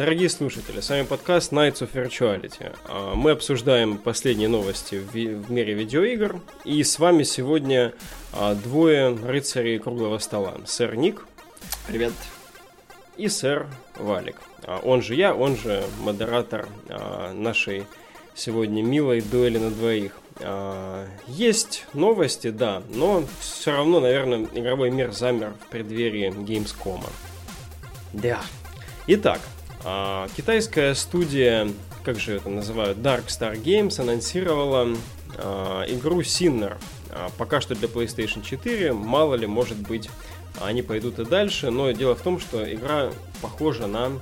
Дорогие слушатели, с вами подкаст Nights of Virtuality. А, мы обсуждаем последние новости в мире видеоигр. И с вами сегодня а, двое рыцарей круглого стола. Сэр Ник. Привет. И сэр Валик. А, он же я, он же модератор нашей сегодня милой дуэли на двоих. Есть новости, да, но все равно, наверное, игровой мир замер в преддверии Gamescom. Да. Итак, а, китайская студия, как же это называют, Dark Star Games анонсировала а, игру Sinner. А, пока что для PlayStation 4, мало ли, может быть, они пойдут и дальше, но дело в том, что игра похожа на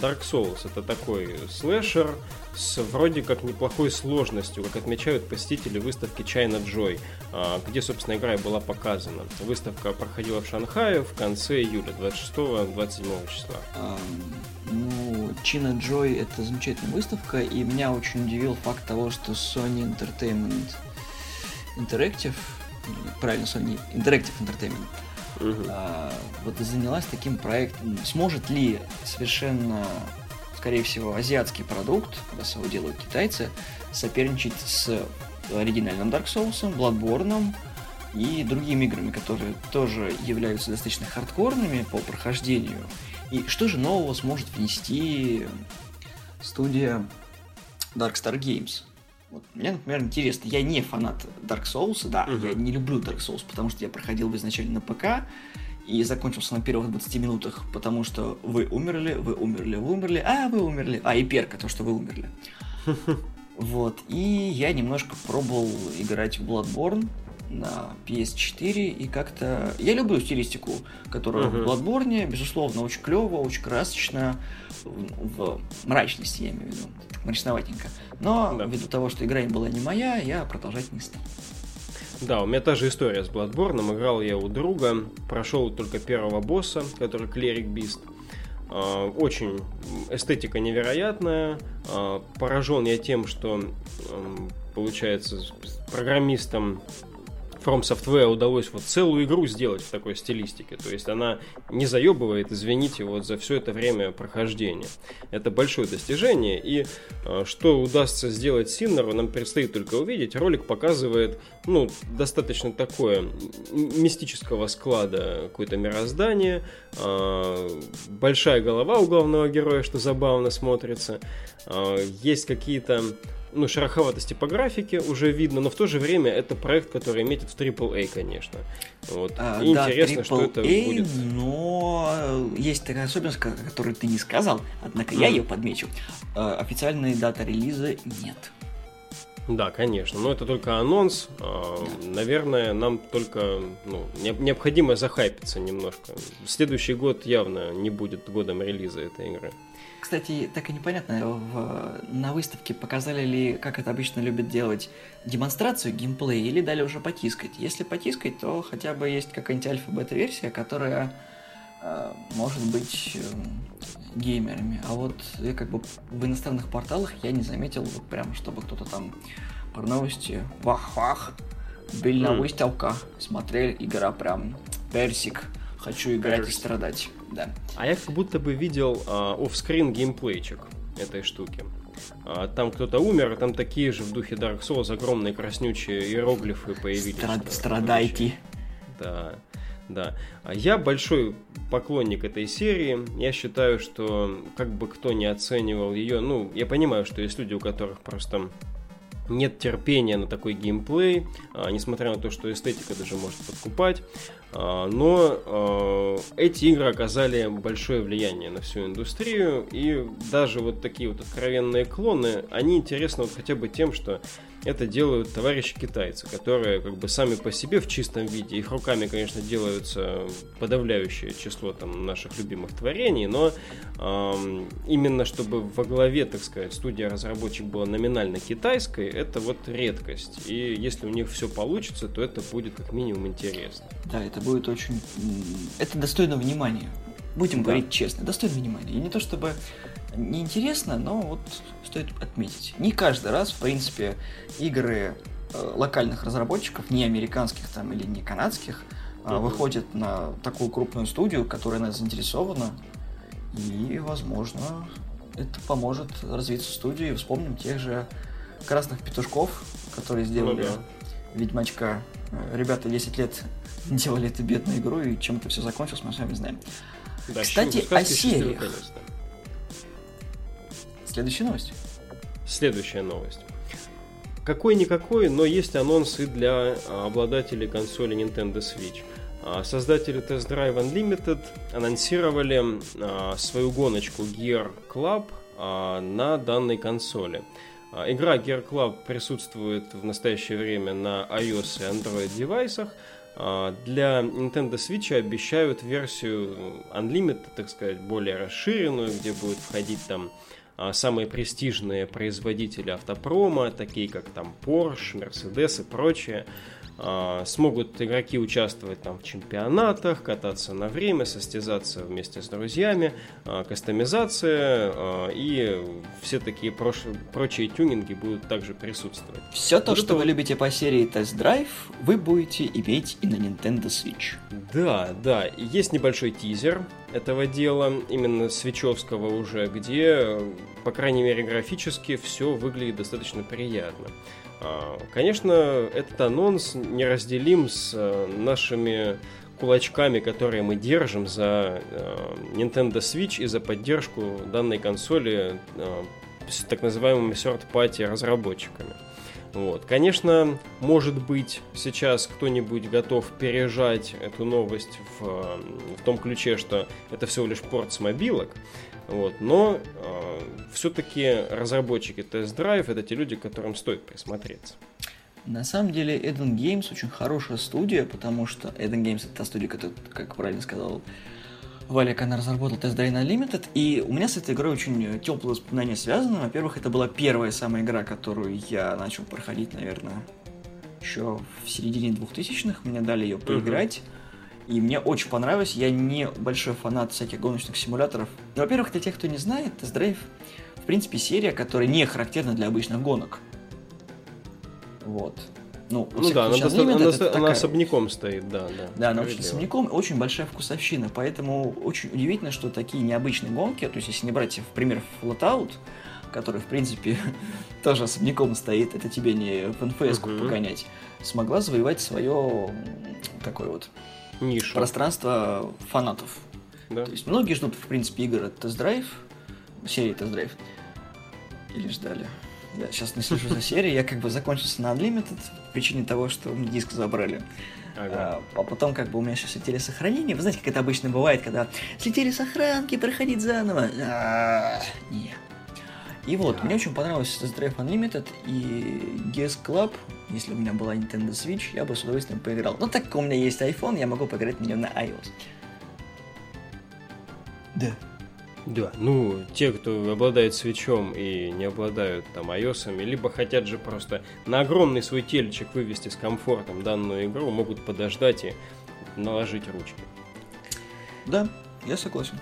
Dark Souls. Это такой слэшер с вроде как неплохой сложностью, как отмечают посетители выставки China Joy, а, где, собственно, игра и была показана. Выставка проходила в Шанхае в конце июля, 26-27 числа. Ну, China Joy это замечательная выставка, и меня очень удивил факт того, что Sony Entertainment Interactive, правильно, Sony Interactive Entertainment, а, вот занялась таким проектом. Сможет ли совершенно скорее всего, азиатский продукт, раз его делают китайцы, соперничать с оригинальным Dark Souls, Bloodborne и другими играми, которые тоже являются достаточно хардкорными по прохождению. И что же нового сможет внести студия Dark Star Games? Вот, мне, например, интересно, я не фанат Dark Souls, да, uh-huh. я не люблю Dark Souls, потому что я проходил его изначально на ПК, и закончился на первых 20 минутах, потому что вы умерли, вы умерли, вы умерли, а вы умерли, а и перка, то, что вы умерли. Вот, и я немножко пробовал играть в Bloodborne на PS4, и как-то... Я люблю стилистику, которая uh-huh. в Bloodborne, безусловно, очень клево, очень красочно, в, в мрачности, я имею в виду, мрачноватенько. Но да. ввиду того, что игра была не моя, я продолжать не стал. Да, у меня та же история с Bloodborne. Играл я у друга, прошел только первого босса, который Клерик Бист. А, очень эстетика невероятная. А, поражен я тем, что получается программистом From Software удалось вот целую игру сделать в такой стилистике. То есть она не заебывает, извините, вот за все это время прохождения. Это большое достижение. И э, что удастся сделать Синнеру, нам предстоит только увидеть. Ролик показывает, ну, достаточно такое мистического склада какое-то мироздание. Э, большая голова у главного героя, что забавно смотрится. Э, есть какие-то ну, шероховатости по графике уже видно, но в то же время это проект, который метит в AAA, конечно. Вот. А, И да, интересно, AAA, что это будет. Но есть такая особенность, которую ты не сказал, однако mm. я ее подмечу. А, официальной даты релиза нет. Да, конечно, но это только анонс. А, наверное, нам только ну, необходимо захайпиться немножко. Следующий год явно не будет годом релиза этой игры. Кстати, так и непонятно, в, на выставке показали ли, как это обычно любят делать, демонстрацию геймплея или дали уже потискать. Если потискать, то хотя бы есть какая-нибудь альфа-бета-версия, которая э, может быть э, геймерами. А вот я как бы в иностранных порталах я не заметил, вот прям, чтобы кто-то там про новости вах-вах, были на выставка, смотрели, игра прям персик, хочу играть и страдать да. А я как будто бы видел а, офскрин геймплейчик этой штуки. А, там кто-то умер, а там такие же в духе Dark Souls огромные краснючие иероглифы появились. Стра- страдайте. Да, да. Я большой поклонник этой серии. Я считаю, что как бы кто не оценивал ее, ну, я понимаю, что есть люди, у которых просто нет терпения на такой геймплей, а, несмотря на то, что эстетика даже может подкупать. А, но а, эти игры оказали большое влияние на всю индустрию, и даже вот такие вот откровенные клоны, они интересны вот хотя бы тем, что это делают товарищи китайцы, которые как бы сами по себе в чистом виде, их руками, конечно, делаются подавляющее число там наших любимых творений, но эм, именно чтобы во главе, так сказать, студия разработчик была номинально китайской, это вот редкость. И если у них все получится, то это будет как минимум интересно. Да, это будет очень... Это достойно внимания. Будем да. говорить честно, достойно внимания. И не то чтобы неинтересно, но вот стоит отметить. Не каждый раз, в принципе, игры э, локальных разработчиков, не американских там или не канадских, э, выходят на такую крупную студию, которая нас заинтересована. И, возможно, это поможет развиться студии. Вспомним тех же красных петушков, которые сделали ну, да. Ведьмачка. Ребята 10 лет делали эту бедную игру, и чем это все закончилось, мы с вами знаем. Да, Кстати, о сериях. Следующая новость. Следующая новость. Какой-никакой, но есть анонс и для обладателей консоли Nintendo Switch. А, создатели Test Drive Unlimited анонсировали а, свою гоночку Gear Club а, на данной консоли. Игра Gear Club присутствует в настоящее время на iOS и Android девайсах. Для Nintendo Switch обещают версию Unlimited, так сказать, более расширенную, где будет входить там самые престижные производители автопрома, такие как там Porsche, Mercedes и прочее. А, смогут игроки участвовать там в чемпионатах, кататься на время, состязаться вместе с друзьями, а, кастомизация а, и все такие прош... прочие тюнинги будут также присутствовать. Все то, вот что это... вы любите по серии Test Drive, вы будете иметь и на Nintendo Switch. Да, да. Есть небольшой тизер этого дела, именно свечевского уже, где, по крайней мере, графически все выглядит достаточно приятно. А, конечно, этот анонс неразделим с э, нашими кулачками, которые мы держим за э, Nintendo Switch и за поддержку данной консоли э, с так называемыми third-party разработчиками. Вот. Конечно, может быть, сейчас кто-нибудь готов пережать эту новость в, в том ключе, что это всего лишь порт с мобилок, вот. Но э, все-таки разработчики Drive это те люди, к которым стоит присмотреться. На самом деле Eden Games очень хорошая студия, потому что Eden Games это та студия, которая, как правильно сказал Валик, она разработала Test Drive Unlimited, и у меня с этой игрой очень теплые воспоминания связаны. Во-первых, это была первая самая игра, которую я начал проходить, наверное, еще в середине 2000-х. Мне дали ее поиграть. Uh-huh. И мне очень понравилось. Я не большой фанат всяких гоночных симуляторов. Но, во-первых, для тех, кто не знает, Test Drive, в принципе, серия, которая не характерна для обычных гонок. Вот. Ну, ну да, она, доста- она, такая... она особняком стоит, да, да. Да, она очень особняком, очень большая вкусовщина, поэтому очень удивительно, что такие необычные гонки, то есть если не брать в пример Flatout, который, в принципе, тоже особняком стоит, это тебе не в НФС uh-huh. погонять, смогла завоевать свое такое вот Нишу. пространство фанатов. Да. То есть многие ждут, в принципе, игр от тест-драйв, серии тест-драйв, или ждали. Я сейчас не слежу за серией, я как бы закончился на Unlimited по причине того, что мне диск забрали. Ага. А, а потом как бы у меня сейчас слетели сохранения. Вы знаете, как это обычно бывает, когда слетели сохранки, проходить заново. А, нет. И вот, мне очень понравился Test Drive Unlimited и GS Club. Если у меня была Nintendo Switch, я бы с удовольствием поиграл. Но так как у меня есть iPhone, я могу поиграть на нем на iOS. Да. Да, ну, те, кто обладает свечом и не обладают там iOS, либо хотят же просто на огромный свой телечек вывести с комфортом данную игру, могут подождать и наложить ручки. Да, я согласен.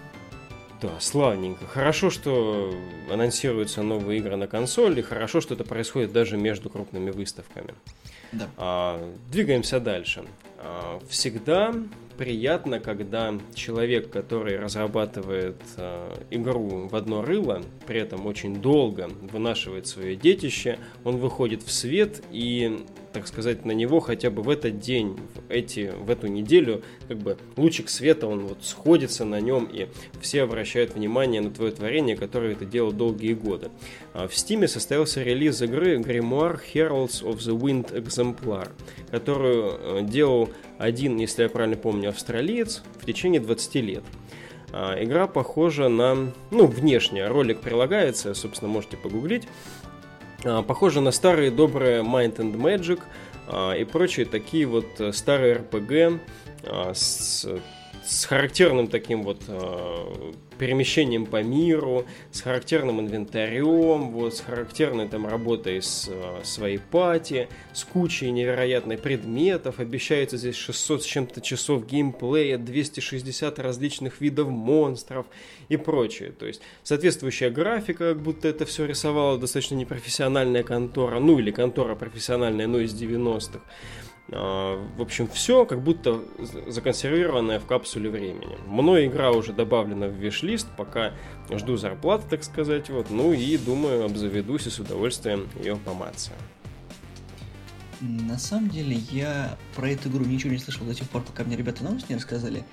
Да, славненько. Хорошо, что анонсируются новые игры на консоли, хорошо, что это происходит даже между крупными выставками. Да. А, двигаемся дальше. А, всегда приятно, когда человек, который разрабатывает э, игру в одно рыло, при этом очень долго вынашивает свое детище, он выходит в свет и так сказать, на него хотя бы в этот день, в, эти, в эту неделю, как бы лучик света, он вот сходится на нем, и все обращают внимание на твое творение, которое ты делал долгие годы. А в Стиме состоялся релиз игры Grimoire Heralds of the Wind Exemplar, которую э, делал один, если я правильно помню, австралиец в течение 20 лет. А, игра похожа на... Ну, внешне ролик прилагается, собственно, можете погуглить. А, похоже на старые добрые Mind and Magic а, и прочие такие вот э, старые RPG а, с с характерным таким вот э, перемещением по миру, с характерным инвентарем, вот, с характерной там работой с э, своей пати, с кучей невероятных предметов. Обещается здесь 600 с чем-то часов геймплея, 260 различных видов монстров и прочее. То есть соответствующая графика, как будто это все рисовала достаточно непрофессиональная контора, ну или контора профессиональная, но из 90-х. А, в общем, все как будто законсервированное в капсуле времени. Мной игра уже добавлена в виш-лист, пока жду зарплаты, так сказать. Вот. Ну и думаю, обзаведусь и с удовольствием ее помацаю. На самом деле, я про эту игру ничего не слышал до тех пор, пока мне ребята новости не рассказали.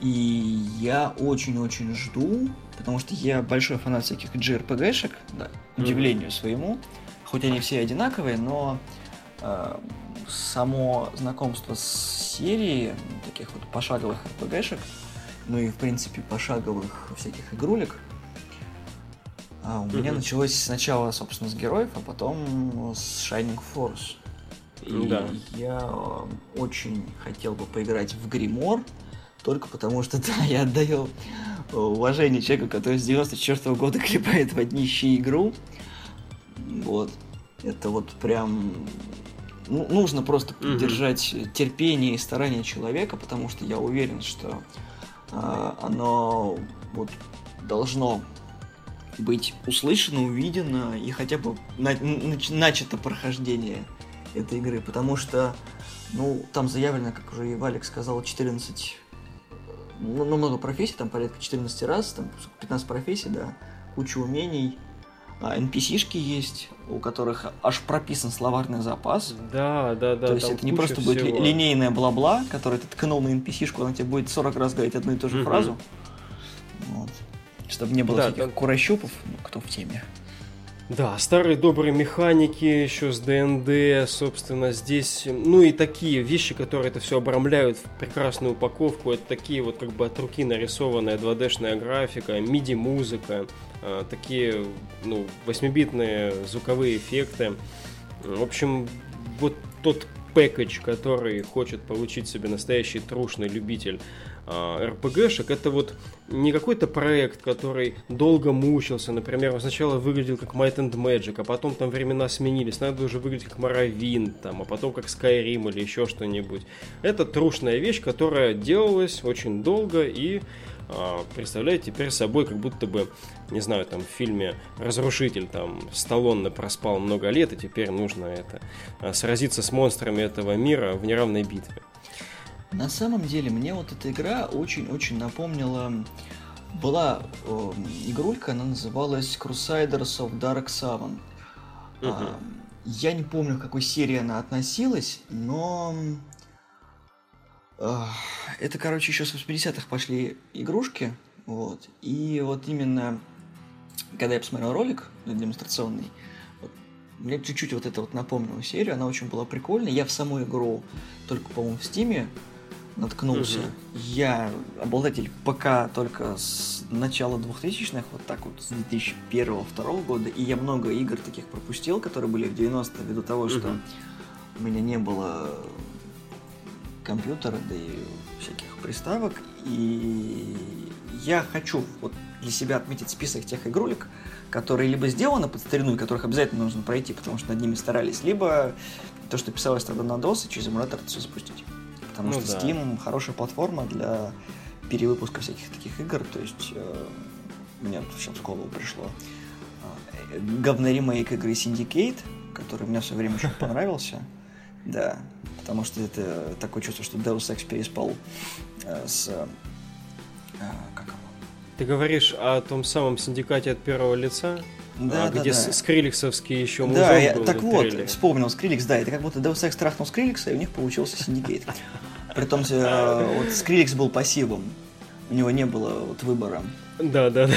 И я очень-очень жду, потому что я большой фанат всяких JRPG-шек, да, удивлению своему. Хоть они все одинаковые, но э, само знакомство с серией таких вот пошаговых RPG-шек, ну и в принципе пошаговых всяких игрулек, а у mm-hmm. меня началось сначала, собственно, с героев, а потом с Shining Force. И да. я очень хотел бы поиграть в Гримор, только потому что, да, я отдаю уважение человеку, который с 94 -го года клепает в однище игру. Вот. Это вот прям ну, нужно просто поддержать mm-hmm. терпение и старание человека, потому что я уверен, что э, оно вот должно быть услышано, увидено и хотя бы на, начато прохождение этой игры, потому что, ну, там заявлено, как уже и Валик сказал, 14, ну, много профессий, там порядка 14 раз, там 15 профессий, да, куча умений, NPC-шки есть, у которых аж прописан словарный запас. Да, да, да. То есть это не просто всего. будет линейная бла-бла, которая ты ткнул на NPC-шку, она тебе будет 40 раз говорить одну и ту же mm-hmm. фразу. Вот. Чтобы не было да, всяких да. курощупов, ну, кто в теме. Да, старые добрые механики еще с ДНД, собственно, здесь, ну и такие вещи, которые это все обрамляют в прекрасную упаковку, это такие вот как бы от руки нарисованная 2D-шная графика, MIDI-музыка, а, такие, ну, 8-битные звуковые эффекты. В общем, вот тот пэкэдж, который хочет получить себе настоящий трушный любитель РПГшек, это вот не какой-то проект, который долго мучился, например, он сначала выглядел как Might and Magic, а потом там времена сменились, надо уже выглядеть как Morrowind, там, а потом как Skyrim или еще что-нибудь. Это трушная вещь, которая делалась очень долго и а, представляет теперь собой как будто бы, не знаю, там в фильме «Разрушитель», там Сталлоне проспал много лет, и теперь нужно это а, сразиться с монстрами этого мира в неравной битве. На самом деле, мне вот эта игра очень-очень напомнила... Была э, игрулька, она называлась Crusaders of Dark Seven. Угу. А, я не помню, к какой серии она относилась, но... Э, это, короче, еще с 80-х пошли игрушки. Вот. И вот именно, когда я посмотрел ролик демонстрационный, мне чуть-чуть вот это вот напомнило серию, она очень была прикольная. Я в саму игру только, по-моему, в Стиме наткнулся. Угу. Я обладатель ПК только с начала 2000-х, вот так вот, с 2001-2002 года, и я много игр таких пропустил, которые были в 90-е, ввиду того, угу. что у меня не было компьютера, да и всяких приставок, и я хочу вот для себя отметить список тех игрулек, которые либо сделаны под старину, и которых обязательно нужно пройти, потому что над ними старались, либо то, что писалось тогда на DOS, и через эмулятор это все запустить потому ну, что да. Steam хорошая платформа для перевыпуска всяких таких игр, то есть э, мне сейчас в голову пришло э, говный ремейк игры Syndicate, который мне все время очень понравился, да, потому что это такое чувство, что Deus Ex переспал э, с... Э, как его? Ты говоришь о том самом синдикате от первого лица? Да, а, да, где да. скриллексовский еще музон Да, я, так вот, трейлере. вспомнил Скриллекс, да, это как будто Deus Ex трахнул Скриллекса, и у них получился Syndicate. Притом э, вот Скриллекс был пассивом, у него не было вот выбора. Да, да, да.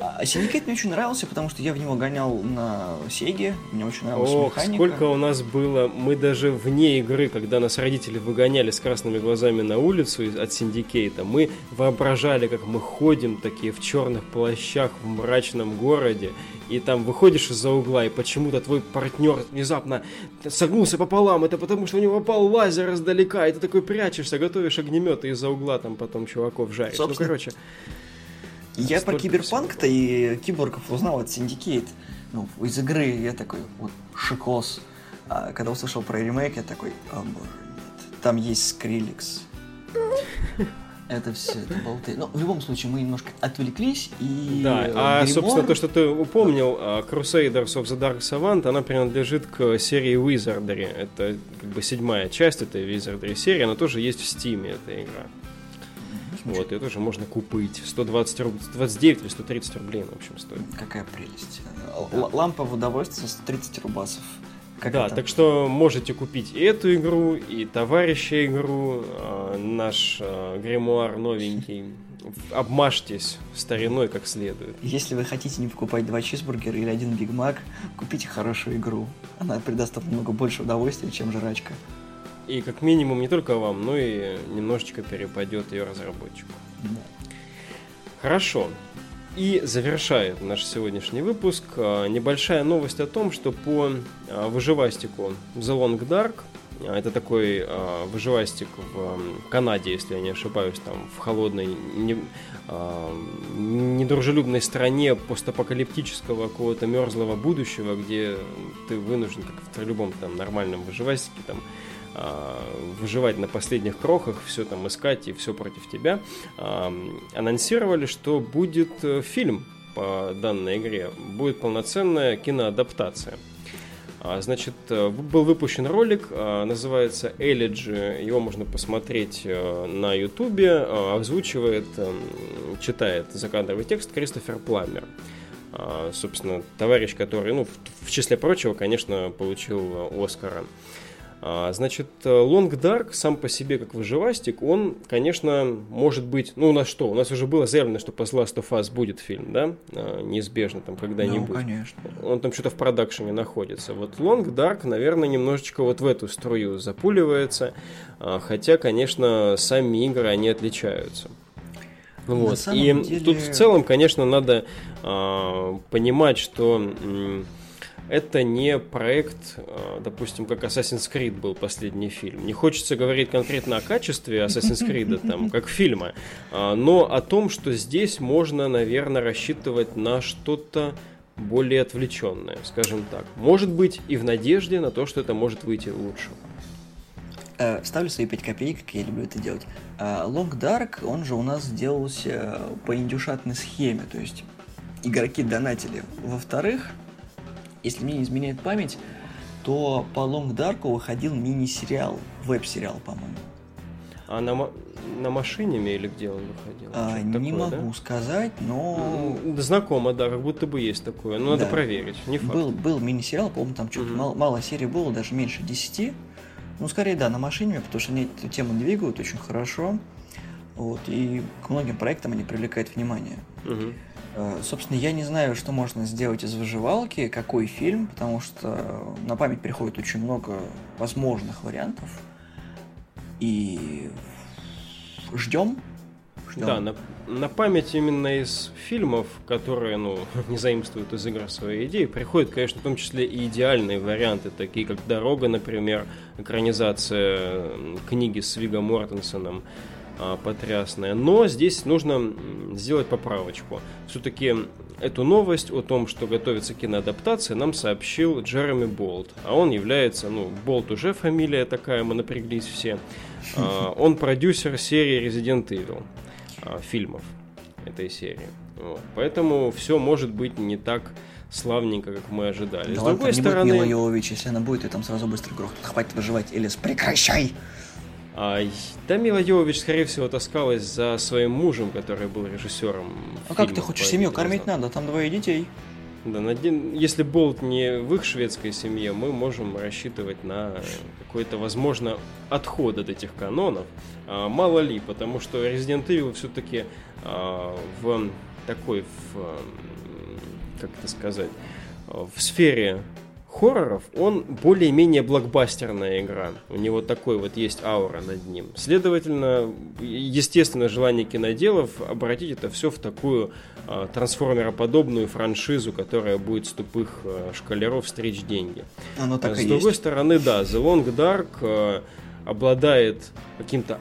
А Syndicate мне очень нравился, потому что я в него гонял на Сеге, мне очень нравилась Ох, механика. сколько у нас было, мы даже вне игры, когда нас родители выгоняли с красными глазами на улицу от Синдикейта, мы воображали, как мы ходим такие в черных плащах в мрачном городе, и там выходишь из-за угла, и почему-то твой партнер внезапно согнулся пополам, это потому что у него попал лазер издалека, и ты такой прячешься, готовишь огнеметы из-за угла, там потом чуваков жаришь. Ну, Собственно, ну, короче... Я про киберпанк-то и киборгов узнал от Syndicate. Ну, из игры я такой, вот, шикос. А когда услышал про ремейк, я такой, о боже, нет. Там есть Скриликс. Это все, это болты. Но в любом случае мы немножко отвлеклись и... Да, а, собственно, то, что ты упомнил, а, Crusaders of the Dark Savant, она принадлежит к серии Wizardry. Это как бы седьмая часть этой Wizardry серии, она тоже есть в Steam, эта игра. Вот, ее тоже можно купить. 120 рублей, 129 или 130 рублей, в общем, стоит. Какая прелесть. Л- лампа в удовольствие 130 рубасов. Как да, это? так что можете купить и эту игру, и товарища игру, а, наш а, гримуар новенький. Обмажьтесь стариной как следует. Если вы хотите не покупать два чизбургера или один Биг Мак, купите хорошую игру. Она придаст вам намного больше удовольствия, чем жрачка. И как минимум не только вам, но и немножечко перепадет ее разработчику. Хорошо. И завершает наш сегодняшний выпуск а, небольшая новость о том, что по а, выживастику The Long Dark, а, это такой выживастик в Канаде, если я не ошибаюсь, там в холодной, не- недружелюбной стране постапокалиптического какого-то мерзлого будущего, где ты вынужден, как в любом там нормальном выживастике, там выживать на последних крохах, все там искать и все против тебя, а, анонсировали, что будет э, фильм по данной игре, будет полноценная киноадаптация. А, Значит, э, был выпущен ролик, а, называется Elegy, его можно посмотреть э, на ютубе, а, озвучивает, читает закадровый текст Кристофер Пламер. А, Собственно, товарищ, который, ну, в- числе прочего, конечно, получил Оскара. А, Значит, э, Long Dark сам по себе как выживастик, он, конечно, может быть... Ну, у нас что? У нас уже было заявлено, что по Last of Us будет фильм, да? А, Неизбежно там когда-нибудь. Ну, конечно. Он там что-то в продакшене находится. Вот Long Dark, наверное, немножечко вот в эту струю запуливается. а, Хотя, конечно, сами игры, они отличаются. Вот. И деле- тут в целом, конечно, надо понимать, что это не проект, а, допустим, как Assassin's Creed был последний фильм. Не хочется говорить конкретно о качестве Assassin's Creed, там, как фильма, а, но о том, что здесь можно, наверное, рассчитывать на что-то более отвлеченное, скажем так. Может быть, и в надежде на то, что это может выйти лучше. Э, Вставлю свои 5 копеек, как я люблю это делать. А, Long Dark, он же у нас делался по индюшатной схеме, то есть игроки донатили. Во-вторых, если мне не изменяет память, то по Long Dark выходил мини-сериал, веб-сериал, по-моему. А на, на машине или где он выходил? А, Что-то не такое, да? могу сказать, но Знакомо, да, как будто бы есть такое. Но надо Да. проверить, не факт. был, был мини-сериал, по-моему, там что-то Мгм. мало, мало серий было, даже меньше 10. Ну, скорее, да, на машине, потому что они эту тему двигают очень хорошо. Вот, и к многим проектам они привлекают внимание. Мгм. Э, Собственно, я не знаю, что можно сделать из выживалки, какой фильм, потому что на память приходит очень много возможных вариантов. И ждем. Да, на, на память именно из фильмов, которые, ну, не заимствуют из игр свои идеи, приходят, конечно, в том числе и идеальные варианты, такие как «Дорога», например, экранизация книги с Вигом Мортенсоном, потрясная. Но здесь нужно сделать поправочку. Все-таки эту новость о том, что готовится киноадаптация, нам сообщил Джереми Болт. А он является, ну, Болт уже фамилия такая, мы напряглись все. А, Он продюсер серии Resident Evil а, фильмов этой серии. Вот. Поэтому все может быть не так славненько, как мы ожидали. Да С ладно, другой не будет Мила стороны, Йовович, если она будет, и там сразу быстро грохнут. Хватит выживать, Элис, прекращай! А, да, Мила Йовович, скорее всего, таскалась за своим мужем, который был режиссером. А как ты хочешь семью кормить надо? Там двое детей. Да, наде- если Болт не в их шведской семье, мы можем рассчитывать на какой-то, возможно, отход от этих канонов. А, мало ли, потому что Resident Evil все-таки в такой, в, как это сказать, а, в сфере хорроров он более-менее блокбастерная игра. У него такой вот есть аура над ним. Следовательно, естественно, желание киноделов обратить это все в такую а, трансформероподобную франшизу, которая будет с тупых а, шкалеров стричь деньги. Оно так А С другой есть. стороны, да, The Long Dark э, обладает каким-то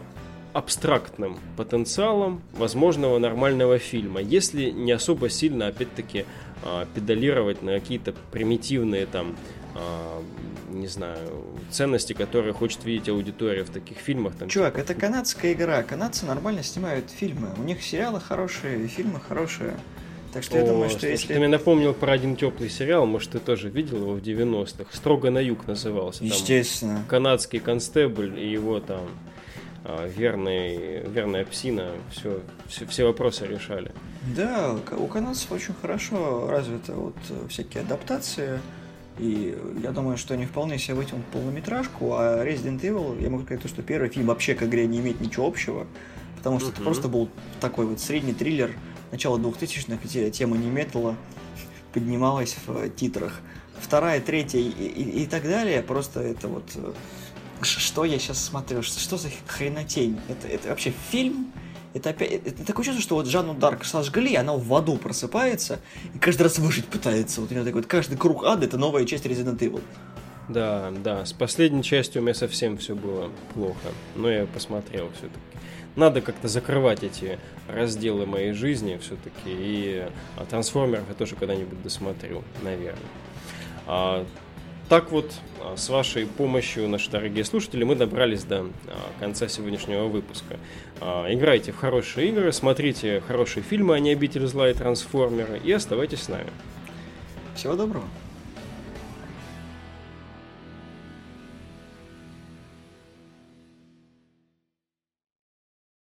абстрактным потенциалом возможного нормального фильма, если не особо сильно, опять-таки, э, педалировать на какие-то примитивные там а, не знаю, ценности, которые хочет видеть аудитория в таких фильмах. Там, Чувак, типа... это канадская игра. Канадцы нормально снимают фильмы. У них сериалы хорошие, фильмы хорошие. Так что О, я думаю, что слушай, если... Ты мне напомнил про один теплый сериал, может, ты тоже видел его в 90-х. «Строго на юг» назывался. Естественно. Там канадский констебль и его там а, верный, верная псина все, все, все вопросы решали. Да, у канадцев очень хорошо развиты вот всякие адаптации. И я думаю, что они вполне себе вытянут полнометражку, а Resident Evil, я могу сказать, что первый фильм вообще к игре не имеет ничего общего, потому что uh-huh. это просто был такой вот средний триллер начала 2000-х, где тема не металла поднималась в титрах. Вторая, третья и, и, и так далее, просто это вот... Э, что я сейчас смотрю? Что, что за хренотень? Это, это вообще фильм? Это опять... Это такое чувство, что вот Жанну Дарк сожгли, она в аду просыпается и каждый раз выжить пытается. Вот у нее такой вот каждый круг ада — это новая часть Resident Evil. Да, да, с последней частью у меня совсем все было плохо, но я посмотрел все-таки надо как-то закрывать эти разделы моей жизни все-таки. И а, трансформеров я тоже когда-нибудь досмотрю, наверное. А, так вот, а, с вашей помощью, наши дорогие слушатели, мы добрались до а, конца сегодняшнего выпуска. Играйте в хорошие игры, смотрите хорошие фильмы, а не обитель зла и трансформеры, и оставайтесь с нами. Всего доброго.